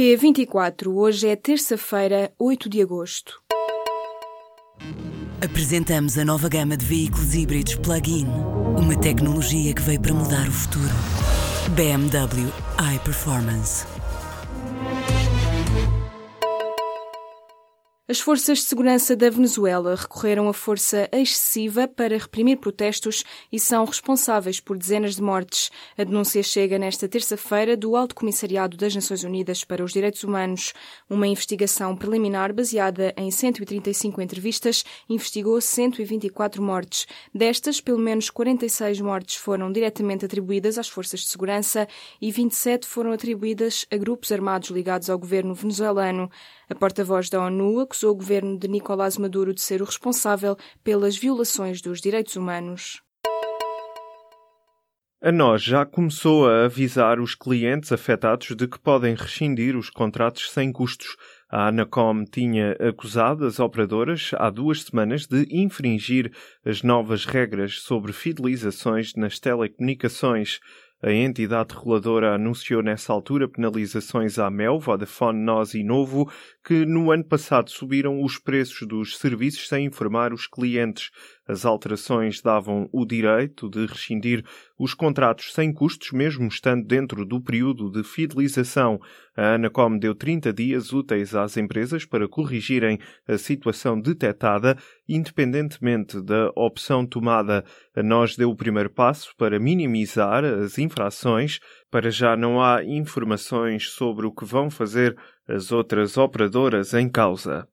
P24, hoje é terça-feira, 8 de agosto. Apresentamos a nova gama de veículos híbridos plug-in. Uma tecnologia que veio para mudar o futuro. BMW iPerformance. As forças de segurança da Venezuela recorreram a força excessiva para reprimir protestos e são responsáveis por dezenas de mortes. A denúncia chega nesta terça-feira do Alto Comissariado das Nações Unidas para os Direitos Humanos. Uma investigação preliminar baseada em 135 entrevistas investigou 124 mortes. Destas, pelo menos 46 mortes foram diretamente atribuídas às forças de segurança e 27 foram atribuídas a grupos armados ligados ao governo venezuelano. A porta-voz da ONU acusou o governo de Nicolás Maduro de ser o responsável pelas violações dos direitos humanos. A nós já começou a avisar os clientes afetados de que podem rescindir os contratos sem custos. A Anacom tinha acusado as operadoras há duas semanas de infringir as novas regras sobre fidelizações nas telecomunicações. A entidade reguladora anunciou nessa altura penalizações à Mel, Vodafone, NOS e Novo, que no ano passado subiram os preços dos serviços sem informar os clientes. As alterações davam o direito de rescindir os contratos sem custos, mesmo estando dentro do período de fidelização. A Anacom deu 30 dias úteis às empresas para corrigirem a situação detectada, independentemente da opção tomada. A nós deu o primeiro passo para minimizar as infrações. Para já não há informações sobre o que vão fazer as outras operadoras em causa.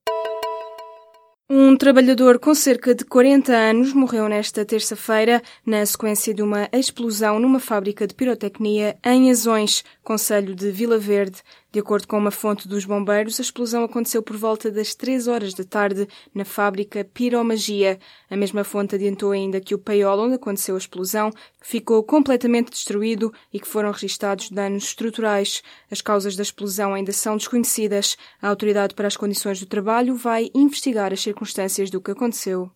Um trabalhador com cerca de 40 anos morreu nesta terça-feira na sequência de uma explosão numa fábrica de pirotecnia em Azões, Conselho de Vila Verde. De acordo com uma fonte dos bombeiros, a explosão aconteceu por volta das 3 horas da tarde na fábrica Piromagia. A mesma fonte adiantou ainda que o paiol onde aconteceu a explosão ficou completamente destruído e que foram registados danos estruturais. As causas da explosão ainda são desconhecidas. A Autoridade para as Condições do Trabalho vai investigar as circunstâncias do que aconteceu.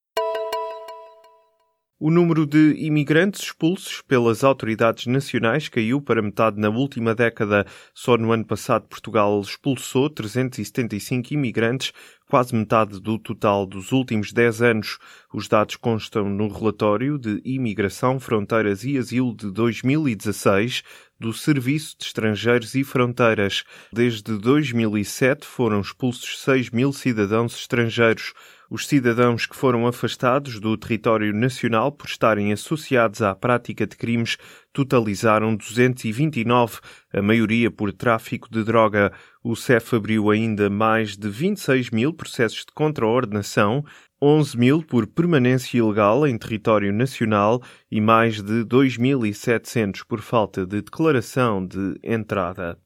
O número de imigrantes expulsos pelas autoridades nacionais caiu para metade na última década. Só no ano passado, Portugal expulsou 375 imigrantes, quase metade do total dos últimos 10 anos. Os dados constam no relatório de Imigração, Fronteiras e Asilo de 2016 do Serviço de Estrangeiros e Fronteiras. Desde 2007 foram expulsos 6 mil cidadãos estrangeiros. Os cidadãos que foram afastados do território nacional por estarem associados à prática de crimes totalizaram 229, a maioria por tráfico de droga. O CEF abriu ainda mais de 26 mil processos de contraordenação, 11 mil por permanência ilegal em território nacional e mais de 2.700 por falta de declaração de entrada.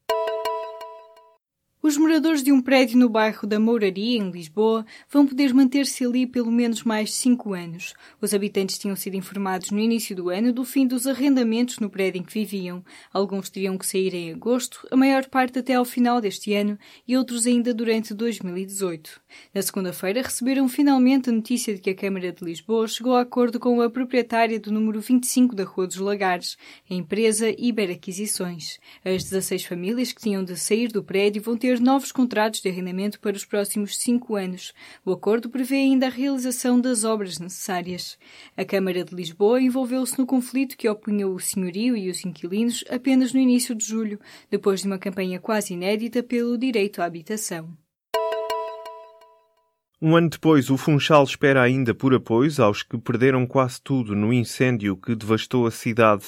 Os moradores de um prédio no bairro da Mouraria, em Lisboa, vão poder manter-se ali pelo menos mais cinco anos. Os habitantes tinham sido informados no início do ano do fim dos arrendamentos no prédio em que viviam. Alguns teriam que sair em agosto, a maior parte até ao final deste ano e outros ainda durante 2018. Na segunda-feira receberam finalmente a notícia de que a Câmara de Lisboa chegou a acordo com a proprietária do número 25 da Rua dos Lagares, a empresa Iber Aquisições. As 16 famílias que tinham de sair do prédio vão ter novos contratos de arrendamento para os próximos cinco anos. O acordo prevê ainda a realização das obras necessárias. A Câmara de Lisboa envolveu-se no conflito que opunha o senhorio e os inquilinos apenas no início de julho, depois de uma campanha quase inédita pelo direito à habitação. Um ano depois, o Funchal espera ainda por apoios aos que perderam quase tudo no incêndio que devastou a cidade.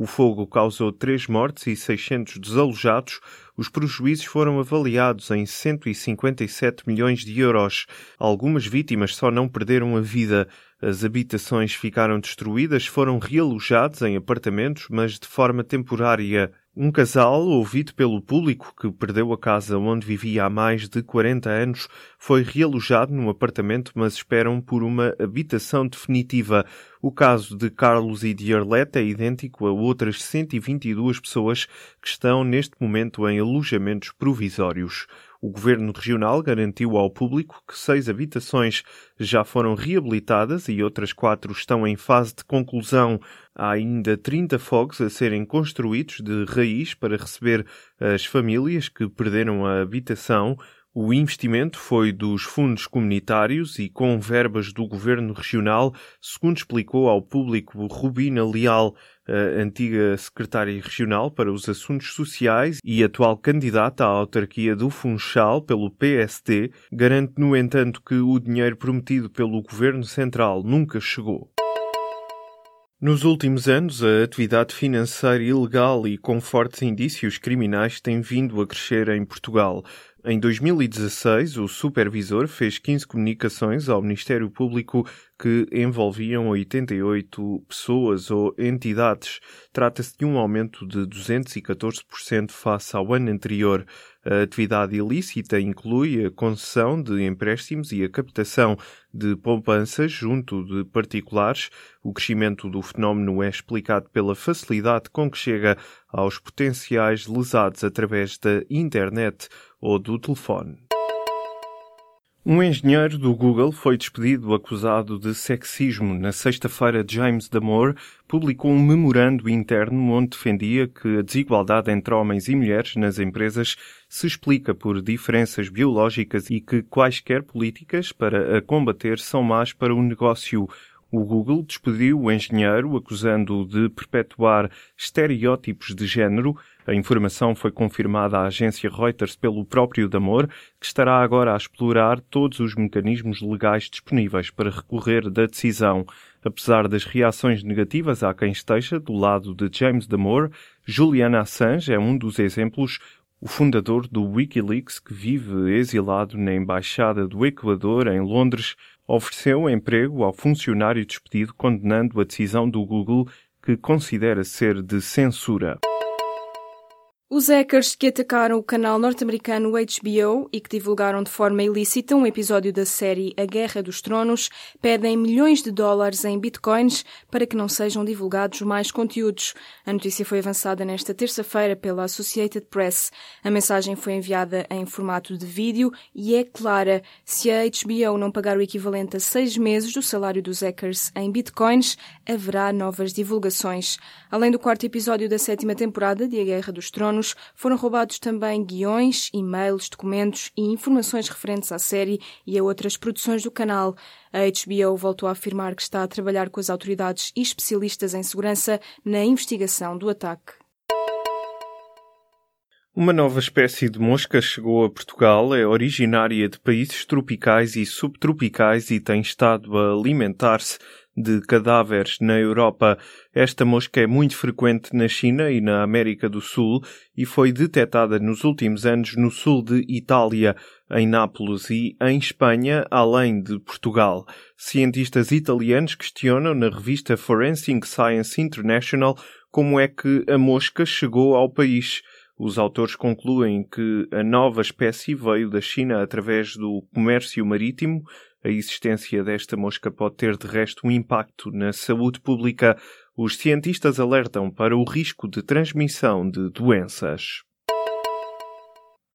O fogo causou três mortes e 600 desalojados. Os prejuízos foram avaliados em 157 milhões de euros. Algumas vítimas só não perderam a vida. As habitações ficaram destruídas, foram realojados em apartamentos, mas de forma temporária. Um casal, ouvido pelo público que perdeu a casa onde vivia há mais de 40 anos, foi realojado num apartamento, mas esperam por uma habitação definitiva. O caso de Carlos e de Arlete é idêntico a outras 122 pessoas que estão neste momento em alojamentos provisórios. O governo regional garantiu ao público que seis habitações já foram reabilitadas e outras quatro estão em fase de conclusão. Há ainda 30 fogos a serem construídos de raiz para receber as famílias que perderam a habitação. O investimento foi dos fundos comunitários e com verbas do governo regional, segundo explicou ao público Rubina Leal, antiga secretária regional para os assuntos sociais e atual candidata à autarquia do Funchal pelo PST, garante, no entanto, que o dinheiro prometido pelo governo central nunca chegou. Nos últimos anos, a atividade financeira ilegal e com fortes indícios criminais tem vindo a crescer em Portugal. Em 2016, o supervisor fez 15 comunicações ao Ministério Público que envolviam 88 pessoas ou entidades. Trata-se de um aumento de 214% face ao ano anterior. A atividade ilícita inclui a concessão de empréstimos e a captação de poupanças junto de particulares. O crescimento do fenómeno é explicado pela facilidade com que chega aos potenciais lesados através da internet ou do telefone. Um engenheiro do Google foi despedido acusado de sexismo. Na sexta-feira, James Damore publicou um memorando interno onde defendia que a desigualdade entre homens e mulheres nas empresas se explica por diferenças biológicas e que quaisquer políticas para a combater são más para o negócio. O Google despediu o engenheiro acusando-o de perpetuar estereótipos de género. A informação foi confirmada à agência Reuters pelo próprio Damor, que estará agora a explorar todos os mecanismos legais disponíveis para recorrer da decisão. Apesar das reações negativas a quem esteja do lado de James Damore, Julian Assange é um dos exemplos o fundador do Wikileaks, que vive exilado na Embaixada do Equador, em Londres, ofereceu emprego ao funcionário despedido, condenando a decisão do Google, que considera ser de censura. Os hackers que atacaram o canal norte-americano HBO e que divulgaram de forma ilícita um episódio da série A Guerra dos Tronos pedem milhões de dólares em bitcoins para que não sejam divulgados mais conteúdos. A notícia foi avançada nesta terça-feira pela Associated Press. A mensagem foi enviada em formato de vídeo e é clara. Se a HBO não pagar o equivalente a seis meses do salário dos hackers em bitcoins, haverá novas divulgações. Além do quarto episódio da sétima temporada de A Guerra dos Tronos, anos, foram roubados também guiões, e-mails, documentos e informações referentes à série e a outras produções do canal. A HBO voltou a afirmar que está a trabalhar com as autoridades e especialistas em segurança na investigação do ataque. Uma nova espécie de mosca chegou a Portugal, é originária de países tropicais e subtropicais e tem estado a alimentar-se de cadáveres na Europa. Esta mosca é muito frequente na China e na América do Sul e foi detectada nos últimos anos no sul de Itália, em Nápoles e em Espanha, além de Portugal. Cientistas italianos questionam na revista Forensic Science International como é que a mosca chegou ao país. Os autores concluem que a nova espécie veio da China através do comércio marítimo a existência desta mosca pode ter de resto um impacto na saúde pública. Os cientistas alertam para o risco de transmissão de doenças.